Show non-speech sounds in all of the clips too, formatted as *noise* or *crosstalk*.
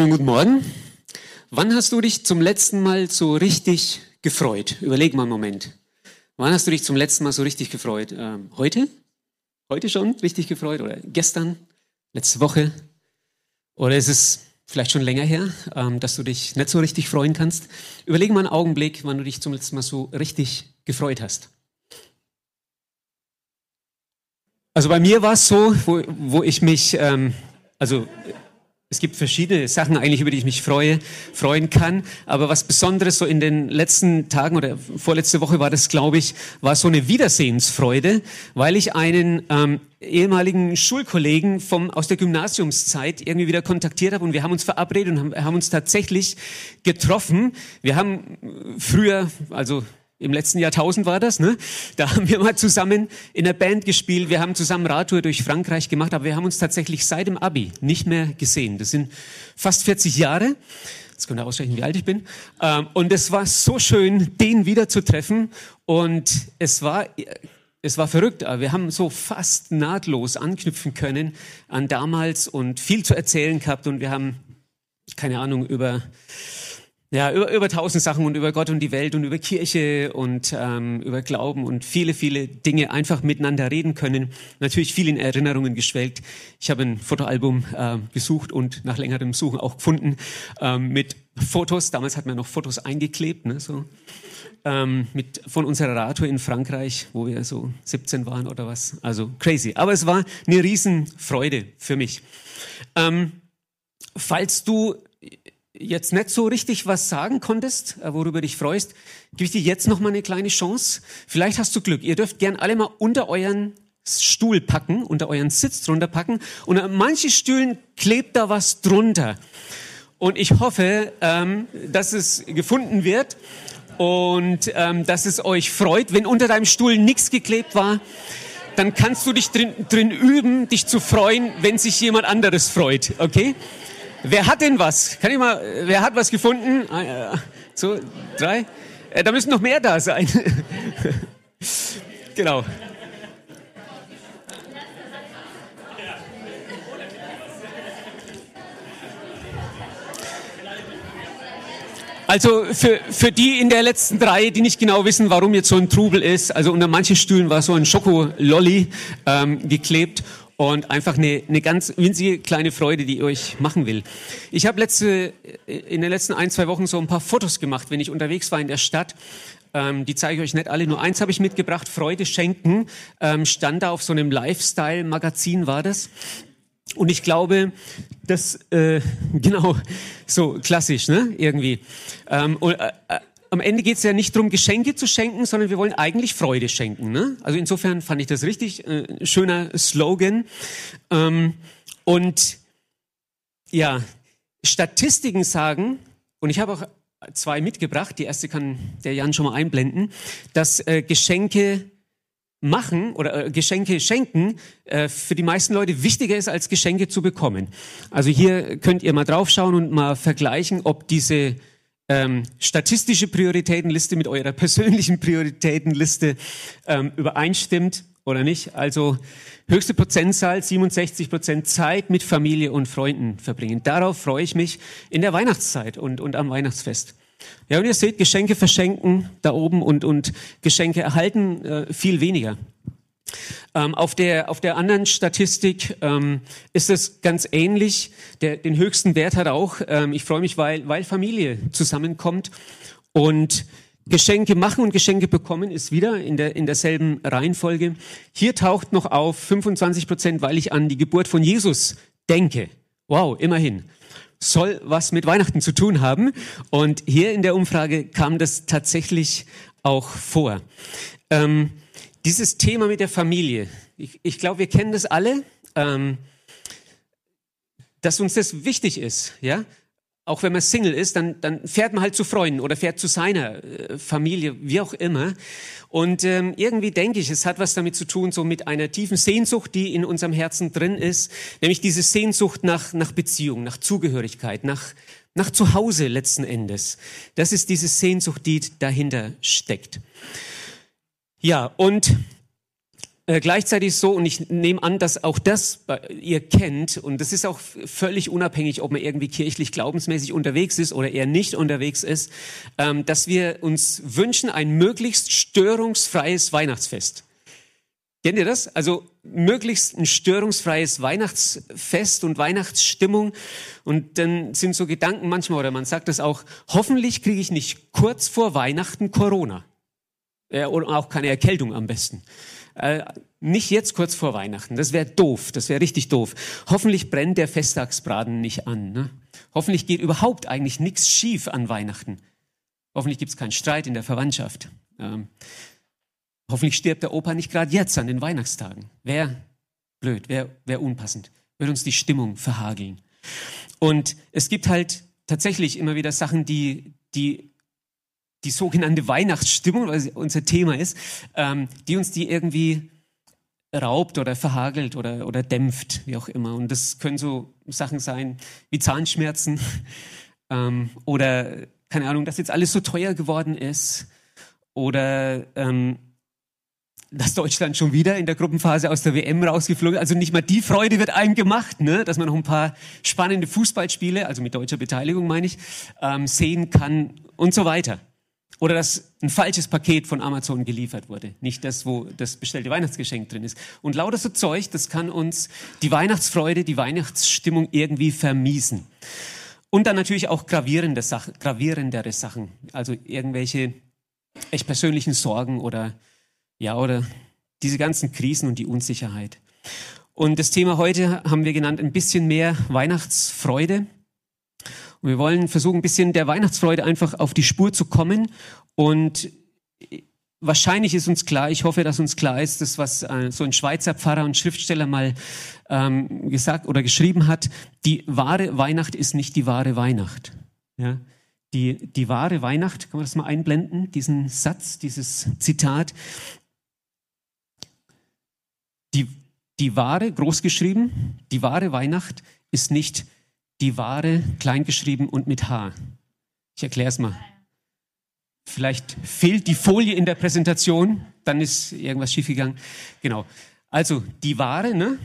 Schönen guten Morgen. Wann hast du dich zum letzten Mal so richtig gefreut? Überleg mal einen Moment. Wann hast du dich zum letzten Mal so richtig gefreut? Ähm, heute? Heute schon richtig gefreut? Oder gestern? Letzte Woche? Oder ist es vielleicht schon länger her, ähm, dass du dich nicht so richtig freuen kannst? Überleg mal einen Augenblick, wann du dich zum letzten Mal so richtig gefreut hast. Also bei mir war es so, wo, wo ich mich, ähm, also es gibt verschiedene Sachen eigentlich, über die ich mich freue, freuen kann. Aber was Besonderes so in den letzten Tagen oder vorletzte Woche war das, glaube ich, war so eine Wiedersehensfreude, weil ich einen ähm, ehemaligen Schulkollegen vom, aus der Gymnasiumszeit irgendwie wieder kontaktiert habe und wir haben uns verabredet und haben, haben uns tatsächlich getroffen. Wir haben früher, also im letzten Jahrtausend war das, ne? Da haben wir mal zusammen in der Band gespielt. Wir haben zusammen Radtour durch Frankreich gemacht, aber wir haben uns tatsächlich seit dem Abi nicht mehr gesehen. Das sind fast 40 Jahre. Jetzt könnt ihr ausrechnen, wie alt ich bin. Ähm, und es war so schön, den wieder zu treffen. Und es war, es war verrückt. Wir haben so fast nahtlos anknüpfen können an damals und viel zu erzählen gehabt. Und wir haben, keine Ahnung, über ja, über, über tausend Sachen und über Gott und die Welt und über Kirche und ähm, über Glauben und viele, viele Dinge einfach miteinander reden können. Natürlich viel in Erinnerungen geschwelgt. Ich habe ein Fotoalbum äh, gesucht und nach längerem Suchen auch gefunden ähm, mit Fotos. Damals hat man noch Fotos eingeklebt, ne, so. Ähm, mit, von unserer Radtour in Frankreich, wo wir so 17 waren oder was. Also crazy. Aber es war eine Riesenfreude für mich. Ähm, falls du jetzt nicht so richtig was sagen konntest, äh, worüber dich freust, gebe ich dir jetzt noch mal eine kleine Chance. Vielleicht hast du Glück. Ihr dürft gern alle mal unter euren Stuhl packen, unter euren Sitz drunter packen. Und an manchen Stühlen klebt da was drunter. Und ich hoffe, ähm, dass es gefunden wird und ähm, dass es euch freut. Wenn unter deinem Stuhl nichts geklebt war, dann kannst du dich drin, drin üben, dich zu freuen, wenn sich jemand anderes freut. Okay? Wer hat denn was? Kann ich mal, wer hat was gefunden? So, drei? Äh, da müssen noch mehr da sein. *laughs* genau. Also für, für die in der letzten drei, die nicht genau wissen, warum jetzt so ein Trubel ist, also unter manchen Stühlen war so ein Schokololli ähm, geklebt und einfach eine, eine ganz winzige kleine Freude, die ich euch machen will. Ich habe letzte, in den letzten ein, zwei Wochen so ein paar Fotos gemacht, wenn ich unterwegs war in der Stadt. Ähm, die zeige ich euch nicht alle, nur eins habe ich mitgebracht, Freude schenken, ähm, stand da auf so einem Lifestyle-Magazin war das. Und ich glaube, das, äh, *laughs* genau, so klassisch, ne, irgendwie. Ähm, und, äh, äh am Ende geht es ja nicht darum, Geschenke zu schenken, sondern wir wollen eigentlich Freude schenken. Ne? Also insofern fand ich das richtig äh, schöner Slogan. Ähm, und ja, Statistiken sagen, und ich habe auch zwei mitgebracht, die erste kann der Jan schon mal einblenden, dass äh, Geschenke machen oder äh, Geschenke schenken äh, für die meisten Leute wichtiger ist, als Geschenke zu bekommen. Also hier könnt ihr mal draufschauen und mal vergleichen, ob diese ähm, statistische Prioritätenliste mit eurer persönlichen *laughs* Prioritätenliste ähm, übereinstimmt oder nicht. Also höchste Prozentzahl, 67 Prozent Zeit mit Familie und Freunden verbringen. Darauf freue ich mich in der Weihnachtszeit und, und am Weihnachtsfest. Ja, und ihr seht, Geschenke verschenken da oben und, und Geschenke erhalten äh, viel weniger. Ähm, auf, der, auf der anderen Statistik ähm, ist es ganz ähnlich. Der, den höchsten Wert hat auch, ähm, ich freue mich, weil, weil Familie zusammenkommt und Geschenke machen und Geschenke bekommen ist wieder in, der, in derselben Reihenfolge. Hier taucht noch auf 25 Prozent, weil ich an die Geburt von Jesus denke. Wow, immerhin. Soll was mit Weihnachten zu tun haben. Und hier in der Umfrage kam das tatsächlich auch vor. Ähm, dieses Thema mit der Familie, ich, ich glaube, wir kennen das alle. Ähm, dass uns das wichtig ist, ja. Auch wenn man Single ist, dann, dann fährt man halt zu Freunden oder fährt zu seiner äh, Familie, wie auch immer. Und ähm, irgendwie denke ich, es hat was damit zu tun, so mit einer tiefen Sehnsucht, die in unserem Herzen drin ist, nämlich diese Sehnsucht nach, nach Beziehung, nach Zugehörigkeit, nach, nach Zuhause letzten Endes. Das ist diese Sehnsucht, die dahinter steckt. Ja, und äh, gleichzeitig so, und ich nehme an, dass auch das ihr kennt, und das ist auch völlig unabhängig, ob man irgendwie kirchlich glaubensmäßig unterwegs ist oder eher nicht unterwegs ist, ähm, dass wir uns wünschen ein möglichst störungsfreies Weihnachtsfest. Kennt ihr das? Also möglichst ein störungsfreies Weihnachtsfest und Weihnachtsstimmung. Und dann sind so Gedanken manchmal, oder man sagt das auch, hoffentlich kriege ich nicht kurz vor Weihnachten Corona. Oder auch keine Erkältung am besten. Äh, nicht jetzt kurz vor Weihnachten. Das wäre doof. Das wäre richtig doof. Hoffentlich brennt der Festtagsbraten nicht an. Ne? Hoffentlich geht überhaupt eigentlich nichts schief an Weihnachten. Hoffentlich gibt es keinen Streit in der Verwandtschaft. Ähm, hoffentlich stirbt der Opa nicht gerade jetzt an den Weihnachtstagen. Wäre blöd, wäre wär unpassend. Würde uns die Stimmung verhageln. Und es gibt halt tatsächlich immer wieder Sachen, die, die die sogenannte Weihnachtsstimmung, was unser Thema ist, ähm, die uns die irgendwie raubt oder verhagelt oder, oder dämpft, wie auch immer. Und das können so Sachen sein wie Zahnschmerzen *laughs* ähm, oder, keine Ahnung, dass jetzt alles so teuer geworden ist oder ähm, dass Deutschland schon wieder in der Gruppenphase aus der WM rausgeflogen ist. Also nicht mal die Freude wird einem gemacht, ne? dass man noch ein paar spannende Fußballspiele, also mit deutscher Beteiligung meine ich, ähm, sehen kann und so weiter. Oder dass ein falsches Paket von Amazon geliefert wurde. Nicht das, wo das bestellte Weihnachtsgeschenk drin ist. Und lauter so Zeug, das kann uns die Weihnachtsfreude, die Weihnachtsstimmung irgendwie vermiesen. Und dann natürlich auch gravierende Sachen, gravierendere Sachen. Also irgendwelche echt persönlichen Sorgen oder, ja, oder diese ganzen Krisen und die Unsicherheit. Und das Thema heute haben wir genannt ein bisschen mehr Weihnachtsfreude. Und wir wollen versuchen, ein bisschen der Weihnachtsfreude einfach auf die Spur zu kommen. Und wahrscheinlich ist uns klar, ich hoffe, dass uns klar ist, das, was äh, so ein Schweizer Pfarrer und Schriftsteller mal ähm, gesagt oder geschrieben hat, die wahre Weihnacht ist nicht die wahre Weihnacht. Ja? Die, die wahre Weihnacht, kann man das mal einblenden, diesen Satz, dieses Zitat. Die, die wahre, großgeschrieben, die wahre Weihnacht ist nicht die Ware kleingeschrieben und mit H. Ich erkläre es mal. Vielleicht fehlt die Folie in der Präsentation, dann ist irgendwas schiefgegangen. Genau. Also die Ware, ne?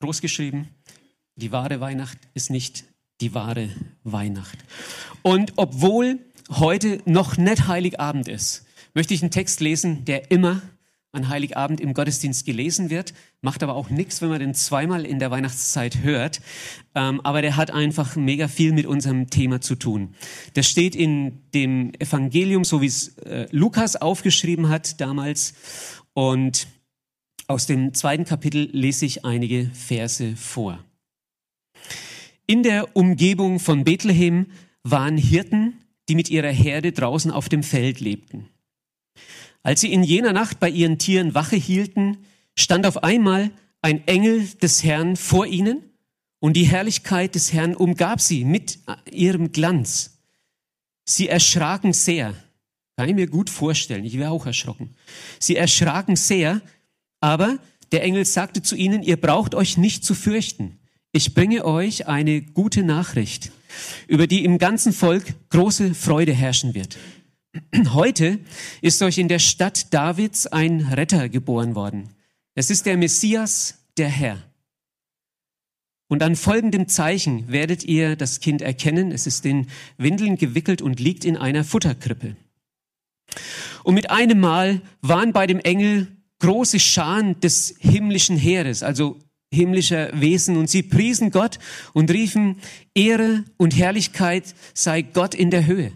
Großgeschrieben. Die wahre Weihnacht ist nicht die wahre Weihnacht. Und obwohl heute noch nicht Heiligabend ist, möchte ich einen Text lesen, der immer an Heiligabend im Gottesdienst gelesen wird, macht aber auch nichts, wenn man den zweimal in der Weihnachtszeit hört. Ähm, aber der hat einfach mega viel mit unserem Thema zu tun. Das steht in dem Evangelium, so wie es äh, Lukas aufgeschrieben hat damals. Und aus dem zweiten Kapitel lese ich einige Verse vor. In der Umgebung von Bethlehem waren Hirten, die mit ihrer Herde draußen auf dem Feld lebten. Als sie in jener Nacht bei ihren Tieren Wache hielten, stand auf einmal ein Engel des Herrn vor ihnen und die Herrlichkeit des Herrn umgab sie mit ihrem Glanz. Sie erschraken sehr. Kann ich mir gut vorstellen, ich wäre auch erschrocken. Sie erschraken sehr, aber der Engel sagte zu ihnen, ihr braucht euch nicht zu fürchten. Ich bringe euch eine gute Nachricht, über die im ganzen Volk große Freude herrschen wird. Heute ist euch in der Stadt Davids ein Retter geboren worden. Es ist der Messias, der Herr. Und an folgendem Zeichen werdet ihr das Kind erkennen. Es ist in Windeln gewickelt und liegt in einer Futterkrippe. Und mit einem Mal waren bei dem Engel große Scharen des himmlischen Heeres, also himmlischer Wesen, und sie priesen Gott und riefen, Ehre und Herrlichkeit sei Gott in der Höhe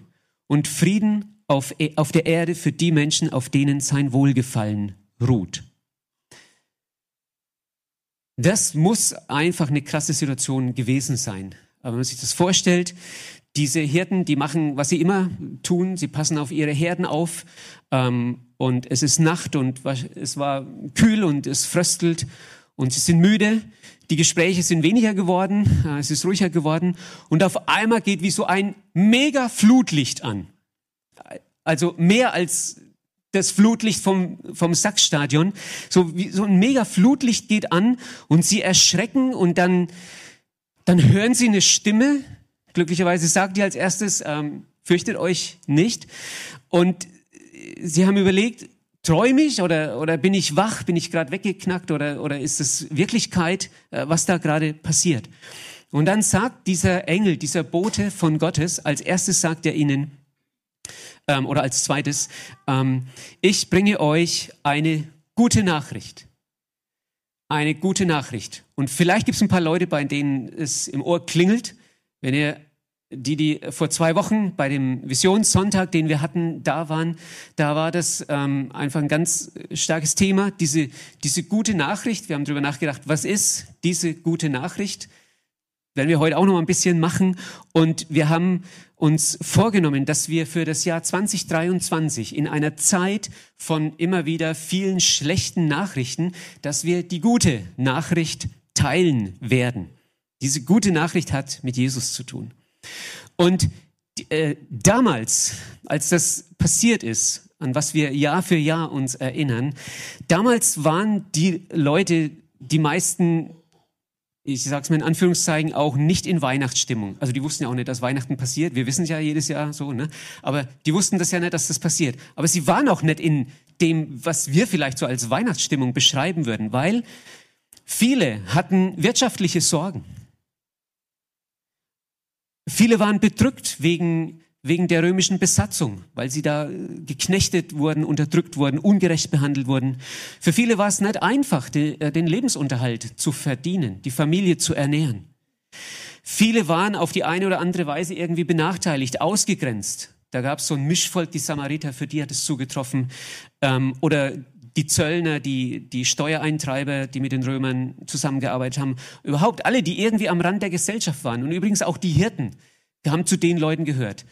und Frieden auf, auf der Erde für die Menschen, auf denen sein Wohlgefallen ruht. Das muss einfach eine krasse Situation gewesen sein. Aber wenn man sich das vorstellt, diese Hirten, die machen, was sie immer tun, sie passen auf ihre Herden auf ähm, und es ist Nacht und es war kühl und es fröstelt und sie sind müde, die Gespräche sind weniger geworden, äh, es ist ruhiger geworden und auf einmal geht wie so ein mega Flutlicht an. Also mehr als das Flutlicht vom, vom Sachsstadion. So, wie, so ein mega Flutlicht geht an und sie erschrecken und dann, dann hören sie eine Stimme. Glücklicherweise sagt die als erstes, ähm, fürchtet euch nicht. Und sie haben überlegt, träume ich oder, oder bin ich wach, bin ich gerade weggeknackt oder, oder ist es Wirklichkeit, äh, was da gerade passiert? Und dann sagt dieser Engel, dieser Bote von Gottes, als erstes sagt er ihnen, ähm, oder als zweites, ähm, ich bringe euch eine gute Nachricht. Eine gute Nachricht. Und vielleicht gibt es ein paar Leute, bei denen es im Ohr klingelt, wenn ihr die, die vor zwei Wochen bei dem Visionssonntag, den wir hatten, da waren, da war das ähm, einfach ein ganz starkes Thema, diese, diese gute Nachricht. Wir haben darüber nachgedacht, was ist diese gute Nachricht? Werden wir heute auch noch ein bisschen machen. Und wir haben uns vorgenommen, dass wir für das Jahr 2023 in einer Zeit von immer wieder vielen schlechten Nachrichten, dass wir die gute Nachricht teilen werden. Diese gute Nachricht hat mit Jesus zu tun. Und äh, damals, als das passiert ist, an was wir Jahr für Jahr uns erinnern, damals waren die Leute, die meisten ich sage es mal in Anführungszeichen, auch nicht in Weihnachtsstimmung. Also die wussten ja auch nicht, dass Weihnachten passiert. Wir wissen es ja jedes Jahr so, ne? Aber die wussten das ja nicht, dass das passiert. Aber sie waren auch nicht in dem, was wir vielleicht so als Weihnachtsstimmung beschreiben würden, weil viele hatten wirtschaftliche Sorgen. Viele waren bedrückt wegen wegen der römischen Besatzung, weil sie da äh, geknechtet wurden, unterdrückt wurden, ungerecht behandelt wurden. Für viele war es nicht einfach, äh, den Lebensunterhalt zu verdienen, die Familie zu ernähren. Viele waren auf die eine oder andere Weise irgendwie benachteiligt, ausgegrenzt. Da gab es so ein Mischvolk, die Samariter, für die hat es zugetroffen. Ähm, oder die Zöllner, die, die Steuereintreiber, die mit den Römern zusammengearbeitet haben. Überhaupt alle, die irgendwie am Rand der Gesellschaft waren. Und übrigens auch die Hirten haben zu den Leuten gehört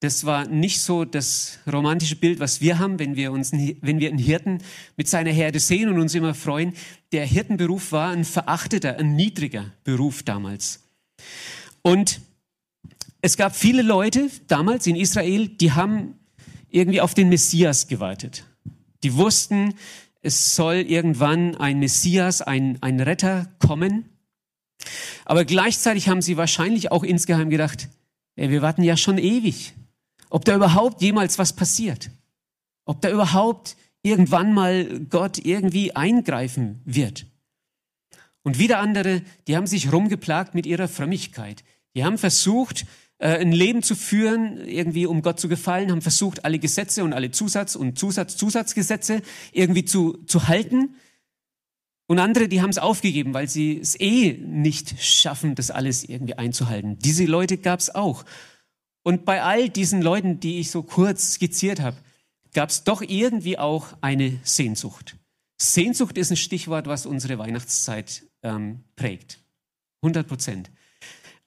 das war nicht so das romantische Bild, was wir haben, wenn wir uns, wenn wir einen Hirten mit seiner Herde sehen und uns immer freuen. Der Hirtenberuf war ein verachteter, ein niedriger Beruf damals. Und es gab viele Leute damals in Israel, die haben irgendwie auf den Messias gewartet. Die wussten, es soll irgendwann ein Messias, ein, ein Retter kommen. Aber gleichzeitig haben sie wahrscheinlich auch insgeheim gedacht, ey, wir warten ja schon ewig ob da überhaupt jemals was passiert. Ob da überhaupt irgendwann mal Gott irgendwie eingreifen wird. Und wieder andere, die haben sich rumgeplagt mit ihrer Frömmigkeit. Die haben versucht, äh, ein Leben zu führen, irgendwie um Gott zu gefallen, haben versucht, alle Gesetze und alle Zusatz- und Zusatz-Zusatzgesetze irgendwie zu, zu halten. Und andere, die haben es aufgegeben, weil sie es eh nicht schaffen, das alles irgendwie einzuhalten. Diese Leute gab es auch. Und bei all diesen Leuten, die ich so kurz skizziert habe, gab es doch irgendwie auch eine Sehnsucht. Sehnsucht ist ein Stichwort, was unsere Weihnachtszeit ähm, prägt. 100 Prozent.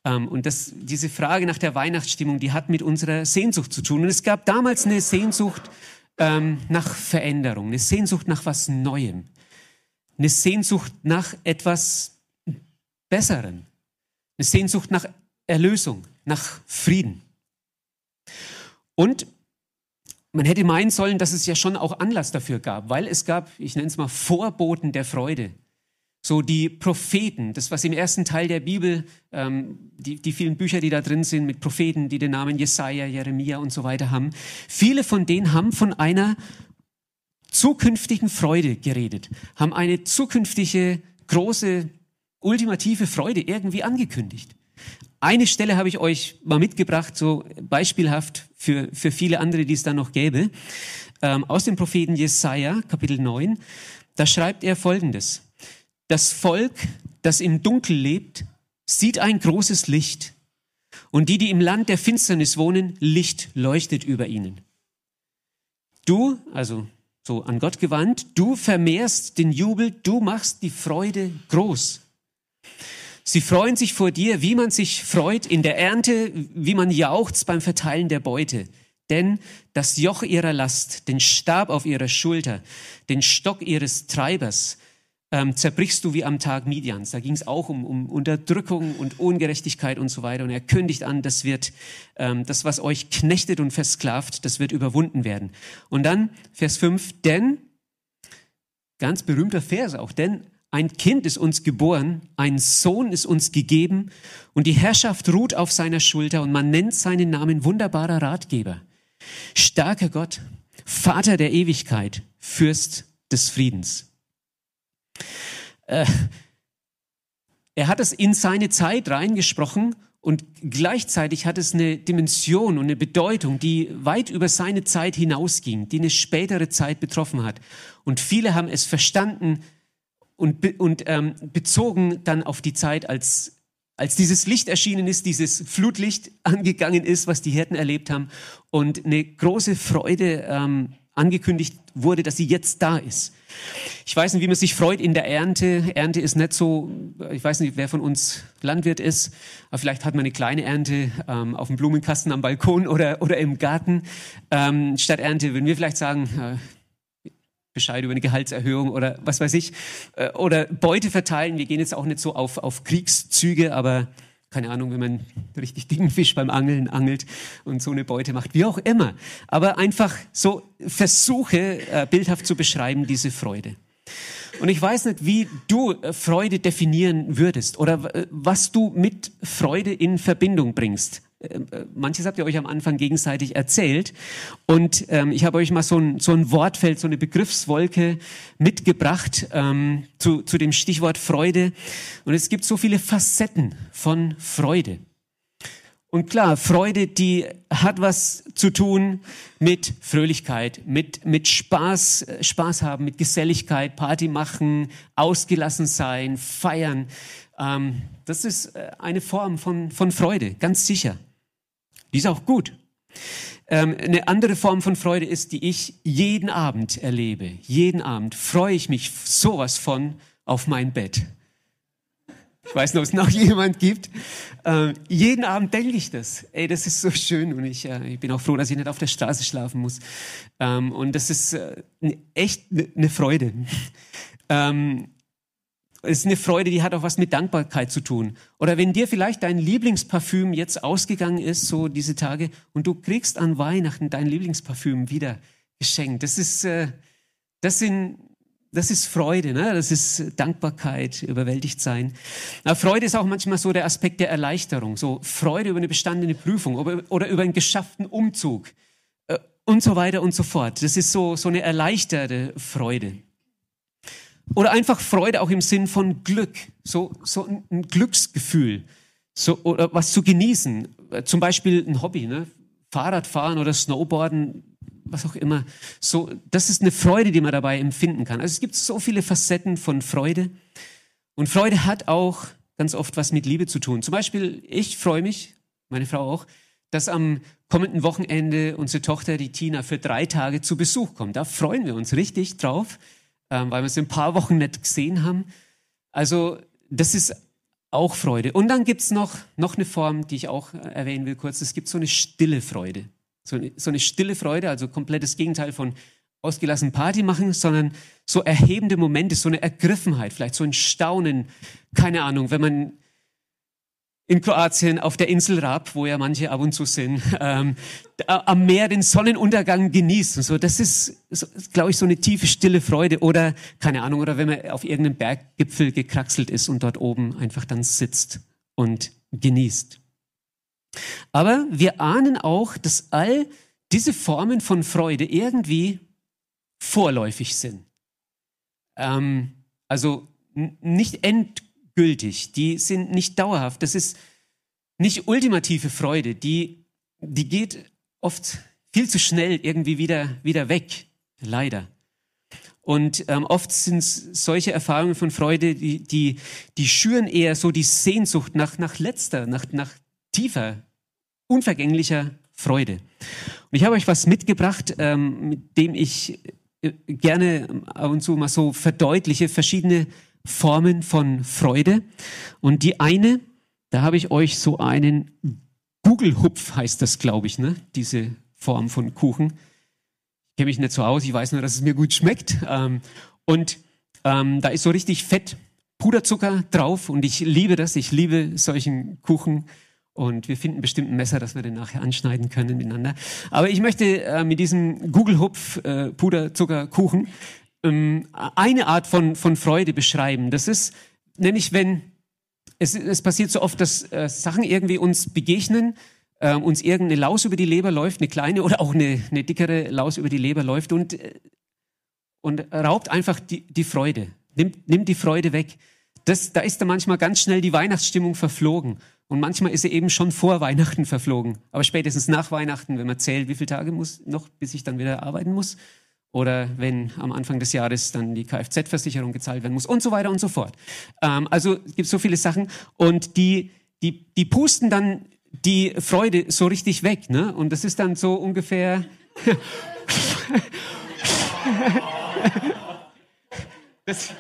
Ähm, und das, diese Frage nach der Weihnachtsstimmung, die hat mit unserer Sehnsucht zu tun. Und es gab damals eine Sehnsucht ähm, nach Veränderung, eine Sehnsucht nach was Neuem, eine Sehnsucht nach etwas Besserem, eine Sehnsucht nach Erlösung, nach Frieden. Und man hätte meinen sollen, dass es ja schon auch Anlass dafür gab, weil es gab, ich nenne es mal, Vorboten der Freude. So die Propheten, das was im ersten Teil der Bibel, ähm, die, die vielen Bücher, die da drin sind, mit Propheten, die den Namen Jesaja, Jeremia und so weiter haben, viele von denen haben von einer zukünftigen Freude geredet, haben eine zukünftige große, ultimative Freude irgendwie angekündigt. Eine Stelle habe ich euch mal mitgebracht, so beispielhaft für, für viele andere, die es da noch gäbe, ähm, aus dem Propheten Jesaja, Kapitel 9. Da schreibt er Folgendes. Das Volk, das im Dunkel lebt, sieht ein großes Licht. Und die, die im Land der Finsternis wohnen, Licht leuchtet über ihnen. Du, also so an Gott gewandt, du vermehrst den Jubel, du machst die Freude groß. Sie freuen sich vor dir, wie man sich freut in der Ernte, wie man jauchzt beim Verteilen der Beute. Denn das Joch ihrer Last, den Stab auf ihrer Schulter, den Stock ihres Treibers, ähm, zerbrichst du wie am Tag Midians. Da ging es auch um, um Unterdrückung und Ungerechtigkeit und so weiter. Und er kündigt an, das wird, ähm, das, was euch knechtet und versklavt, das wird überwunden werden. Und dann Vers 5, denn, ganz berühmter Vers auch, denn ein Kind ist uns geboren, ein Sohn ist uns gegeben und die Herrschaft ruht auf seiner Schulter und man nennt seinen Namen wunderbarer Ratgeber, starker Gott, Vater der Ewigkeit, Fürst des Friedens. Äh, er hat es in seine Zeit reingesprochen und gleichzeitig hat es eine Dimension und eine Bedeutung, die weit über seine Zeit hinausging, die eine spätere Zeit betroffen hat. Und viele haben es verstanden, und, und ähm, bezogen dann auf die Zeit, als, als dieses Licht erschienen ist, dieses Flutlicht *laughs* angegangen ist, was die Hirten erlebt haben und eine große Freude ähm, angekündigt wurde, dass sie jetzt da ist. Ich weiß nicht, wie man sich freut in der Ernte. Ernte ist nicht so, ich weiß nicht, wer von uns Landwirt ist, aber vielleicht hat man eine kleine Ernte ähm, auf dem Blumenkasten am Balkon oder, oder im Garten. Ähm, statt Ernte würden wir vielleicht sagen, äh, Bescheid über eine Gehaltserhöhung oder was weiß ich, äh, oder Beute verteilen. Wir gehen jetzt auch nicht so auf, auf Kriegszüge, aber keine Ahnung, wenn man richtig dicken Fisch beim Angeln angelt und so eine Beute macht, wie auch immer. Aber einfach so versuche, äh, bildhaft zu beschreiben, diese Freude. Und ich weiß nicht, wie du äh, Freude definieren würdest oder was du mit Freude in Verbindung bringst. Ähm, äh, manches habt ihr euch am Anfang gegenseitig erzählt. Und ähm, ich habe euch mal so ein, so ein Wortfeld, so eine Begriffswolke mitgebracht ähm, zu, zu dem Stichwort Freude. Und es gibt so viele Facetten von Freude. Und klar, Freude, die hat was zu tun mit Fröhlichkeit, mit, mit Spaß, äh, Spaß haben, mit Geselligkeit, Party machen, ausgelassen sein, feiern. Ähm, das ist äh, eine Form von, von Freude, ganz sicher. Die ist auch gut. Ähm, eine andere Form von Freude ist, die ich jeden Abend erlebe. Jeden Abend freue ich mich sowas von auf mein Bett. Ich weiß nicht, ob es noch *laughs* jemand gibt. Ähm, jeden Abend denke ich das. Ey, das ist so schön und ich, äh, ich bin auch froh, dass ich nicht auf der Straße schlafen muss. Ähm, und das ist äh, echt eine Freude. *laughs* Ähm, ist eine Freude, die hat auch was mit Dankbarkeit zu tun. Oder wenn dir vielleicht dein Lieblingsparfüm jetzt ausgegangen ist, so diese Tage, und du kriegst an Weihnachten dein Lieblingsparfüm wieder geschenkt. Das ist, äh, das sind, das ist Freude, ne? das ist Dankbarkeit, überwältigt sein. Aber Freude ist auch manchmal so der Aspekt der Erleichterung, so Freude über eine bestandene Prüfung oder, oder über einen geschafften Umzug äh, und so weiter und so fort. Das ist so, so eine erleichterte Freude. Oder einfach Freude auch im Sinn von Glück, so, so ein Glücksgefühl, so, oder was zu genießen. Zum Beispiel ein Hobby, ne? Fahrradfahren oder Snowboarden, was auch immer. So, das ist eine Freude, die man dabei empfinden kann. Also es gibt so viele Facetten von Freude. Und Freude hat auch ganz oft was mit Liebe zu tun. Zum Beispiel, ich freue mich, meine Frau auch, dass am kommenden Wochenende unsere Tochter, die Tina, für drei Tage zu Besuch kommt. Da freuen wir uns richtig drauf ähm, weil wir es in ein paar Wochen nicht gesehen haben. Also das ist auch Freude. Und dann gibt's noch, noch eine Form, die ich auch erwähnen will kurz. Es gibt so eine stille Freude. So eine, so eine stille Freude, also komplettes Gegenteil von ausgelassen Party machen, sondern so erhebende Momente, so eine Ergriffenheit, vielleicht so ein Staunen, keine Ahnung, wenn man in Kroatien auf der Insel Rab, wo ja manche ab und zu sind, ähm, am Meer den Sonnenuntergang genießen. So, das ist, glaube ich, so eine tiefe, stille Freude. Oder, keine Ahnung, oder wenn man auf irgendeinem Berggipfel gekraxelt ist und dort oben einfach dann sitzt und genießt. Aber wir ahnen auch, dass all diese Formen von Freude irgendwie vorläufig sind. Ähm, also nicht endgültig gültig, die sind nicht dauerhaft. Das ist nicht ultimative Freude, die, die geht oft viel zu schnell irgendwie wieder, wieder weg, leider. Und ähm, oft sind solche Erfahrungen von Freude, die, die, die schüren eher so die Sehnsucht nach, nach letzter, nach, nach tiefer, unvergänglicher Freude. Und ich habe euch was mitgebracht, ähm, mit dem ich äh, gerne ab und zu mal so verdeutliche, verschiedene Formen von Freude. Und die eine, da habe ich euch so einen Google-Hupf, heißt das, glaube ich, ne? diese Form von Kuchen. Ich kenne mich nicht so aus, ich weiß nur, dass es mir gut schmeckt. Ähm, und Ähm, da ist so richtig Fett, Puderzucker drauf und ich liebe das. Ich liebe solchen Kuchen. Und wir finden bestimmt ein Messer, das wir den nachher anschneiden können miteinander. Aber ich möchte äh, mit diesem Google Hupf äh, Puderzuckerkuchen ähm, eine Art von, von Freude beschreiben. Das ist nämlich, wenn es, es passiert so oft, dass äh, Sachen irgendwie uns begegnen, äh, uns irgendeine Laus über die Leber läuft, eine kleine oder auch eine, eine dickere Laus über die Leber läuft und, äh, und raubt einfach die, die Freude, nimmt, nimmt die Freude weg. Das, da ist da manchmal ganz schnell die Weihnachtsstimmung verflogen. Und manchmal ist sie eben schon vor Weihnachten verflogen. Aber spätestens nach Weihnachten, wenn man zählt, wie viele Tage muss noch, bis ich dann wieder arbeiten muss. Oder wenn am Anfang des Jahres dann die Kfz-Versicherung gezahlt werden muss und so weiter und so fort. Ähm, also es gibt so viele Sachen. Und die, die, die pusten dann die Freude so richtig weg. Ne? Und das ist dann so ungefähr... *laughs* das,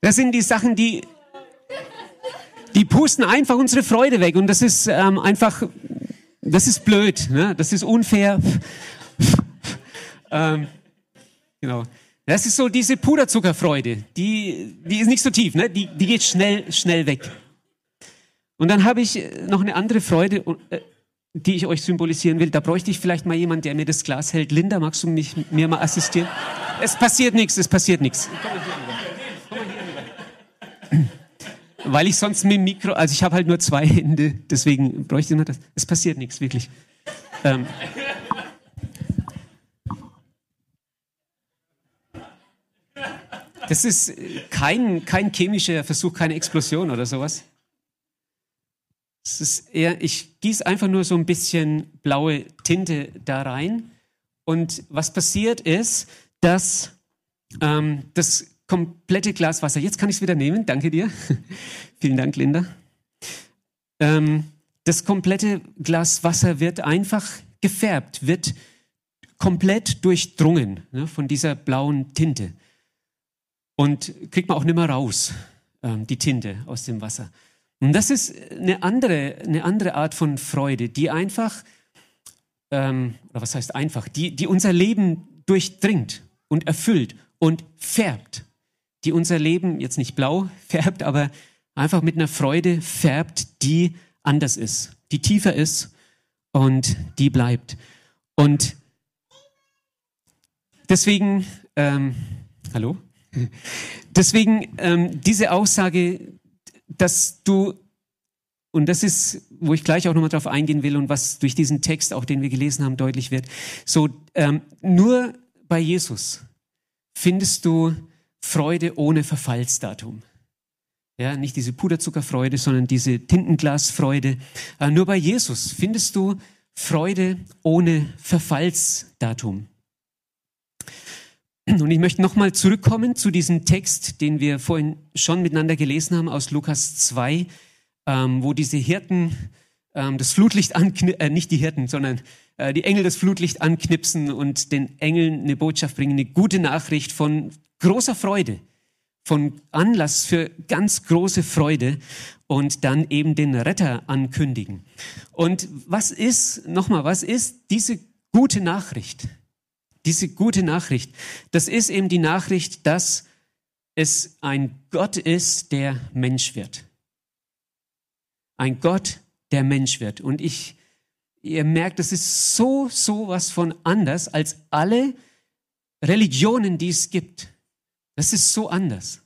das sind die Sachen, die die pusten einfach unsere Freude weg und das ist ähm, einfach, das ist blöd, ne? das ist unfair. *laughs* ähm, genau. Das ist so diese Puderzuckerfreude, die, die ist nicht so tief, ne? die, die geht schnell, schnell weg. Und dann habe ich noch eine andere Freude, äh, die ich euch symbolisieren will. Da bräuchte ich vielleicht mal jemanden, der mir das Glas hält. Linda, magst du mich, mir mal assistieren? Es passiert nichts, es passiert nichts. Weil ich sonst mit dem Mikro, also ich habe halt nur zwei Hände, deswegen bräuchte ich nur das. Es passiert nichts, wirklich. Ähm. Das ist kein, kein chemischer Versuch, keine Explosion oder sowas. Es ist eher, ich gieße einfach nur so ein bisschen blaue Tinte da rein. Und was passiert ist, dass ähm, das komplette Glas Wasser. Jetzt kann ich es wieder nehmen. Danke dir. *laughs* Vielen Dank, Linda. Ähm, das komplette Glas Wasser wird einfach gefärbt, wird komplett durchdrungen ne, von dieser blauen Tinte. Und kriegt man auch nicht mehr raus, ähm, die Tinte aus dem Wasser. Und das ist eine andere, eine andere Art von Freude, die einfach, ähm, oder was heißt einfach, die, die unser Leben durchdringt und erfüllt und färbt die unser Leben jetzt nicht blau *laughs* färbt, aber einfach mit einer Freude färbt, die anders ist, die tiefer ist und die bleibt. Und deswegen, ähm, hallo? Deswegen ähm, diese Aussage, dass du, und das ist, wo ich gleich auch nochmal drauf eingehen will und was durch diesen Text, auch den wir gelesen haben, deutlich wird, so ähm, nur bei Jesus findest du Freude ohne Verfallsdatum. Ja, nicht diese Puderzuckerfreude, sondern diese Tintenglasfreude. Äh, nur bei Jesus findest du Freude ohne Verfallsdatum. Und ich möchte nochmal zurückkommen zu diesem Text, den wir vorhin schon miteinander gelesen haben aus Lukas 2, ähm, wo diese Hirten ähm, das Flutlicht anknipsen, äh, nicht die Hirten, sondern äh, die Engel das Flutlicht anknipsen und den Engeln eine Botschaft bringen, eine gute Nachricht von großer Freude, von Anlass für ganz große Freude und dann eben den Retter ankündigen. Und was ist, nochmal, was ist diese gute Nachricht? Diese gute Nachricht, das ist eben die Nachricht, dass es ein Gott ist, der Mensch wird. Ein Gott, der Mensch wird. Und ich, ihr merkt, das ist so, so was von anders als alle Religionen, die es gibt. Das ist so anders.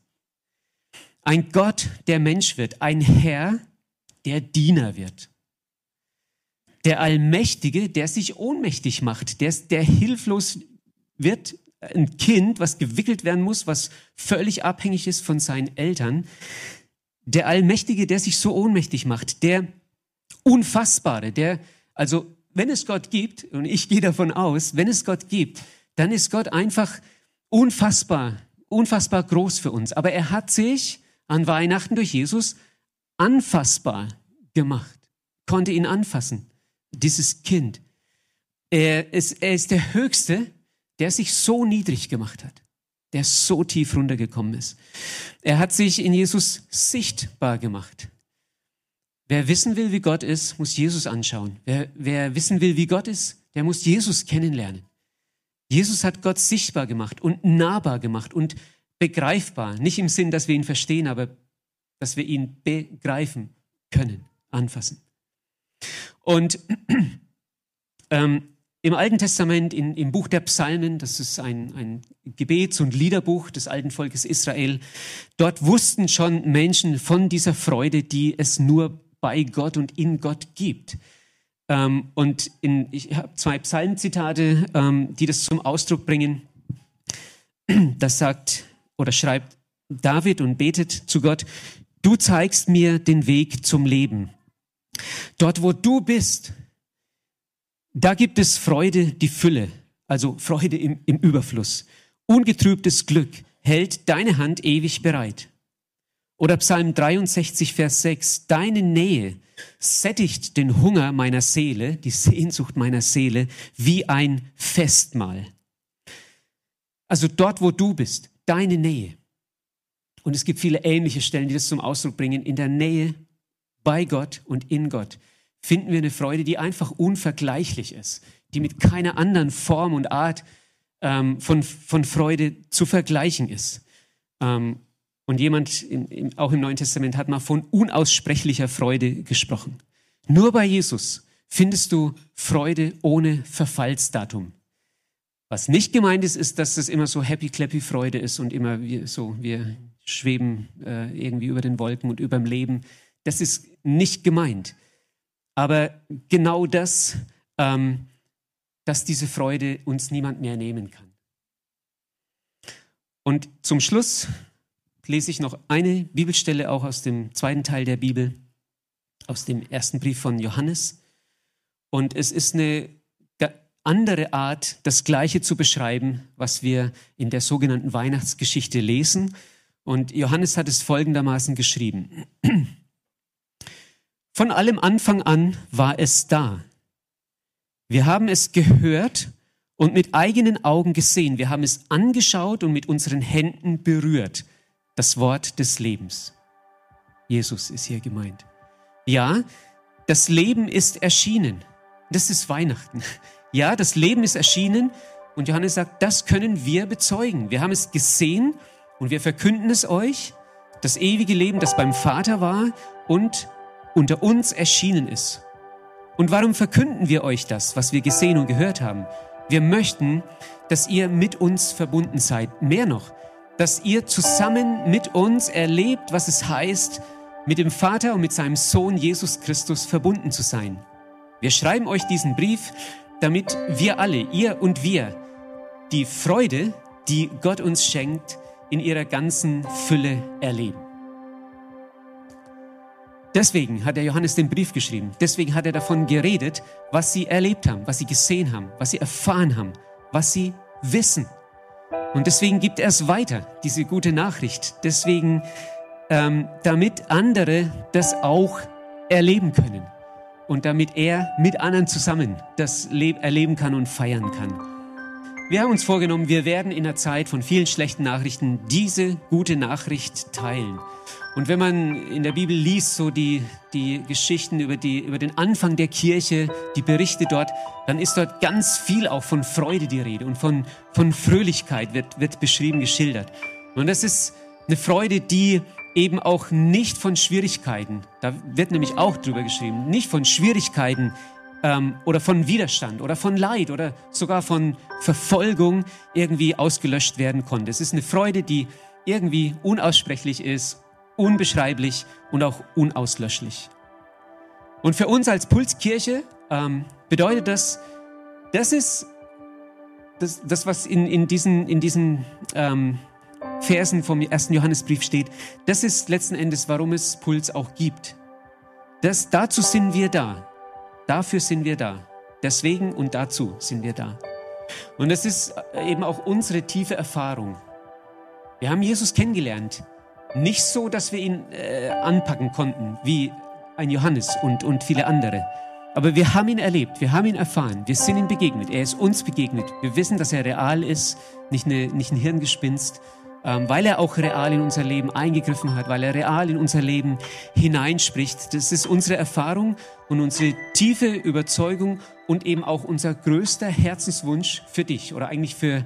Ein Gott, der Mensch wird, ein Herr, der Diener wird. Der Allmächtige, der sich ohnmächtig macht, der, der hilflos wird, ein Kind, was gewickelt werden muss, was völlig abhängig ist von seinen Eltern. Der Allmächtige, der sich so ohnmächtig macht, der Unfassbare, der, also wenn es Gott gibt, und ich gehe davon aus, wenn es Gott gibt, dann ist Gott einfach unfassbar unfassbar groß für uns. Aber er hat sich an Weihnachten durch Jesus anfassbar gemacht, konnte ihn anfassen, dieses Kind. Er ist, er ist der Höchste, der sich so niedrig gemacht hat, der so tief runtergekommen ist. Er hat sich in Jesus sichtbar gemacht. Wer wissen will, wie Gott ist, muss Jesus anschauen. Wer, wer wissen will, wie Gott ist, der muss Jesus kennenlernen. Jesus hat Gott sichtbar gemacht und nahbar gemacht und begreifbar. Nicht im Sinn, dass wir ihn verstehen, aber dass wir ihn begreifen können, anfassen. Und *clears throat* ähm, im Alten Testament, in, im Buch der Psalmen, das ist ein, ein Gebets- und Liederbuch des alten Volkes Israel, dort wussten schon Menschen von dieser Freude, die es nur bei Gott und in Gott gibt. Ähm, und in, ich habe zwei Psalmzitate, ähm, die das zum Ausdruck bringen. Das sagt oder schreibt David und betet zu Gott, du zeigst mir den Weg zum Leben. Dort, wo du bist, da gibt es Freude, die Fülle, also Freude im, im Überfluss. Ungetrübtes Glück hält deine Hand ewig bereit. Oder Psalm 63, Vers 6, deine Nähe sättigt den Hunger meiner Seele, die Sehnsucht meiner Seele, wie ein Festmahl. Also dort, wo du bist, deine Nähe. Und es gibt viele ähnliche Stellen, die das zum Ausdruck bringen. In der Nähe bei Gott und in Gott finden wir eine Freude, die einfach unvergleichlich ist, die mit keiner anderen Form und Art ähm, von, von Freude zu vergleichen ist. Ähm, und jemand, in, in, auch im Neuen Testament, hat mal von unaussprechlicher Freude gesprochen. Nur bei Jesus findest du Freude ohne Verfallsdatum. Was nicht gemeint ist, ist, dass das immer so happy clappy Freude ist und immer wir, so, wir schweben äh, irgendwie über den Wolken und über dem Leben. Das ist nicht gemeint. Aber genau das, ähm, dass diese Freude uns niemand mehr nehmen kann. Und zum Schluss lese ich noch eine Bibelstelle auch aus dem zweiten Teil der Bibel, aus dem ersten Brief von Johannes. Und es ist eine andere Art, das Gleiche zu beschreiben, was wir in der sogenannten Weihnachtsgeschichte lesen. Und Johannes hat es folgendermaßen geschrieben. Von allem Anfang an war es da. Wir haben es gehört und mit eigenen Augen gesehen. Wir haben es angeschaut und mit unseren Händen berührt. Das Wort des Lebens. Jesus ist hier gemeint. Ja, das Leben ist erschienen. Das ist Weihnachten. Ja, das Leben ist erschienen und Johannes sagt, das können wir bezeugen. Wir haben es gesehen und wir verkünden es euch, das ewige Leben, das beim Vater war und unter uns erschienen ist. Und warum verkünden wir euch das, was wir gesehen und gehört haben? Wir möchten, dass ihr mit uns verbunden seid. Mehr noch, dass ihr zusammen mit uns erlebt, was es heißt, mit dem Vater und mit seinem Sohn Jesus Christus verbunden zu sein. Wir schreiben euch diesen Brief, damit wir alle, ihr und wir, die Freude, die Gott uns schenkt, in ihrer ganzen Fülle erleben. Deswegen hat der Johannes den Brief geschrieben. Deswegen hat er davon geredet, was sie erlebt haben, was sie gesehen haben, was sie erfahren haben, was sie wissen. Und deswegen gibt er es weiter, diese gute Nachricht. Deswegen, ähm, damit andere das auch erleben können. Und damit er mit anderen zusammen das erleben kann und feiern kann. Wir haben uns vorgenommen, wir werden in der Zeit von vielen schlechten Nachrichten diese gute Nachricht teilen. Und wenn man in der Bibel liest, so die, die Geschichten über, die, über den Anfang der Kirche, die Berichte dort, dann ist dort ganz viel auch von Freude die Rede und von, von Fröhlichkeit wird, wird beschrieben, geschildert. Und das ist eine Freude, die eben auch nicht von Schwierigkeiten, da wird nämlich auch drüber geschrieben, nicht von Schwierigkeiten ähm, oder von Widerstand oder von Leid oder sogar von Verfolgung irgendwie ausgelöscht werden konnte. Es ist eine Freude, die irgendwie unaussprechlich ist unbeschreiblich und auch unauslöschlich. Und für uns als Pulskirche ähm, bedeutet das, das ist das, das was in, in diesen, in diesen ähm, Versen vom ersten Johannesbrief steht, das ist letzten Endes, warum es Puls auch gibt. Das, dazu sind wir da. Dafür sind wir da. Deswegen und dazu sind wir da. Und das ist eben auch unsere tiefe Erfahrung. Wir haben Jesus kennengelernt nicht so, dass wir ihn äh, anpacken konnten, wie ein Johannes und, und viele andere. Aber wir haben ihn erlebt, wir haben ihn erfahren, wir sind ihm begegnet, er ist uns begegnet. Wir wissen, dass er real ist, nicht, eine, nicht ein Hirngespinst, ähm, weil er auch real in unser Leben eingegriffen hat, weil er real in unser Leben hineinspricht. Das ist unsere Erfahrung und unsere tiefe Überzeugung und eben auch unser größter Herzenswunsch für dich oder eigentlich für,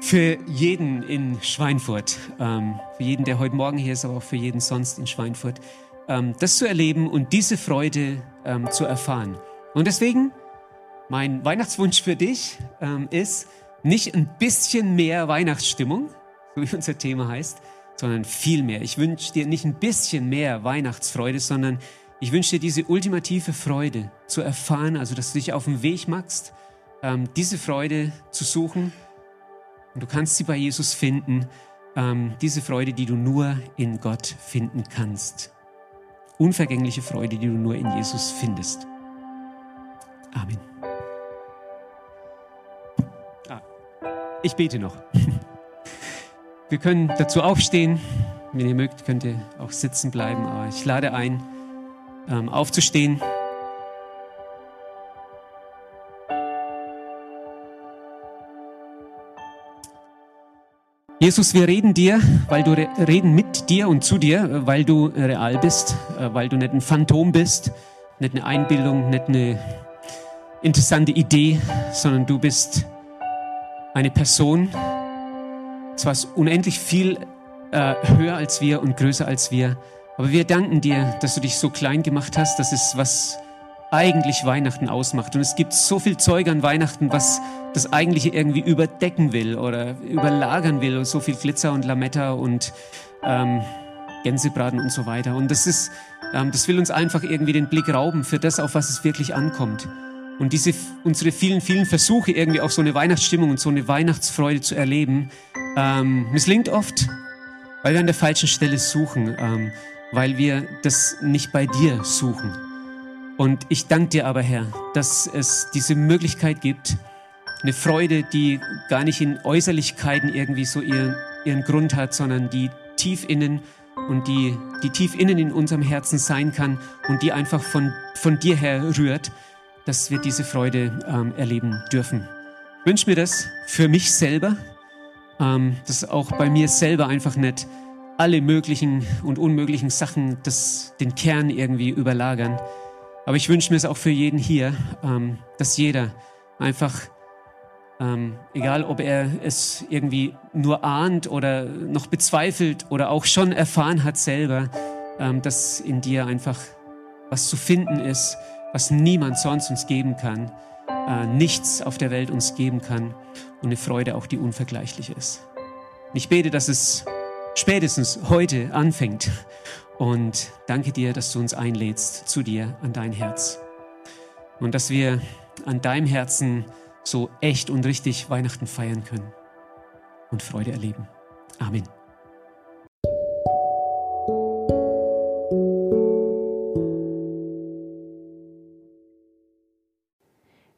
für jeden in Schweinfurt, ähm, für jeden, der heute Morgen hier ist, aber auch für jeden sonst in Schweinfurt, ähm, das zu erleben und diese Freude ähm, zu erfahren. Und deswegen, mein Weihnachtswunsch für dich ähm, ist, nicht ein bisschen mehr Weihnachtsstimmung, so wie unser Thema heißt, sondern viel mehr. Ich wünsche dir nicht ein bisschen mehr Weihnachtsfreude, sondern ich wünsche dir diese ultimative Freude zu erfahren, also dass du dich auf den Weg machst, ähm, diese Freude zu suchen. Und du kannst sie bei Jesus finden, ähm, diese Freude, die du nur in Gott finden kannst. Unvergängliche Freude, die du nur in Jesus findest. Amen. Ah, ich bete noch. *laughs* Wir können dazu aufstehen. Wenn ihr mögt, könnt ihr auch sitzen bleiben. Aber ich lade ein, ähm, aufzustehen. Jesus, wir reden dir, weil du reden mit dir und zu dir, weil du real bist, äh, weil du nicht ein Phantom bist, nicht eine Einbildung, nicht eine interessante Idee, sondern du bist eine Person, zwar unendlich viel äh, höher als wir und größer als wir, aber wir danken dir, dass du dich so klein gemacht hast. Das ist, was eigentlich Weihnachten ausmacht. Und es gibt so viel Zeug an Weihnachten, was das Eigentliche irgendwie überdecken will oder überlagern will. Und so viel Glitzer und Lametta und ähm, Gänsebraten und so weiter. Und das ist, ähm, das will uns einfach irgendwie den Blick rauben für das, auf was es wirklich ankommt. Und diese, unsere vielen, vielen Versuche, irgendwie auch so eine Weihnachtsstimmung und so eine Weihnachtsfreude zu erleben, ähm, misslingt oft, weil wir an der falschen Stelle suchen, ähm, weil wir das nicht bei dir suchen. Und ich danke dir aber, Herr, dass es diese Möglichkeit gibt, eine Freude, die gar nicht in Äußerlichkeiten irgendwie so ihren, ihren Grund hat, sondern die tief innen und die, die tief innen in unserem Herzen sein kann und die einfach von, von dir her rührt dass wir diese Freude ähm, erleben dürfen. Ich wünsche mir das für mich selber, ähm, dass auch bei mir selber einfach nicht alle möglichen und unmöglichen Sachen das, den Kern irgendwie überlagern. Aber ich wünsche mir es auch für jeden hier, ähm, dass jeder einfach, ähm, egal ob er es irgendwie nur ahnt oder noch bezweifelt oder auch schon erfahren hat selber, ähm, dass in dir einfach was zu finden ist, was niemand sonst uns geben kann, äh, nichts auf der Welt uns geben kann und eine Freude auch, die unvergleichlich ist. Und ich bete, dass es spätestens heute anfängt und danke dir, dass du uns einlädst zu dir an dein Herz und dass wir an deinem Herzen so echt und richtig Weihnachten feiern können und Freude erleben. Amen.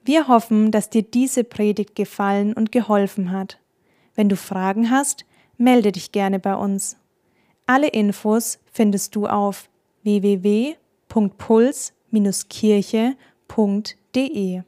Wir hoffen, dass dir diese Predigt gefallen und geholfen hat. Wenn du Fragen hast, melde dich gerne bei uns. Alle Infos findest du auf www.puls-kirche.de.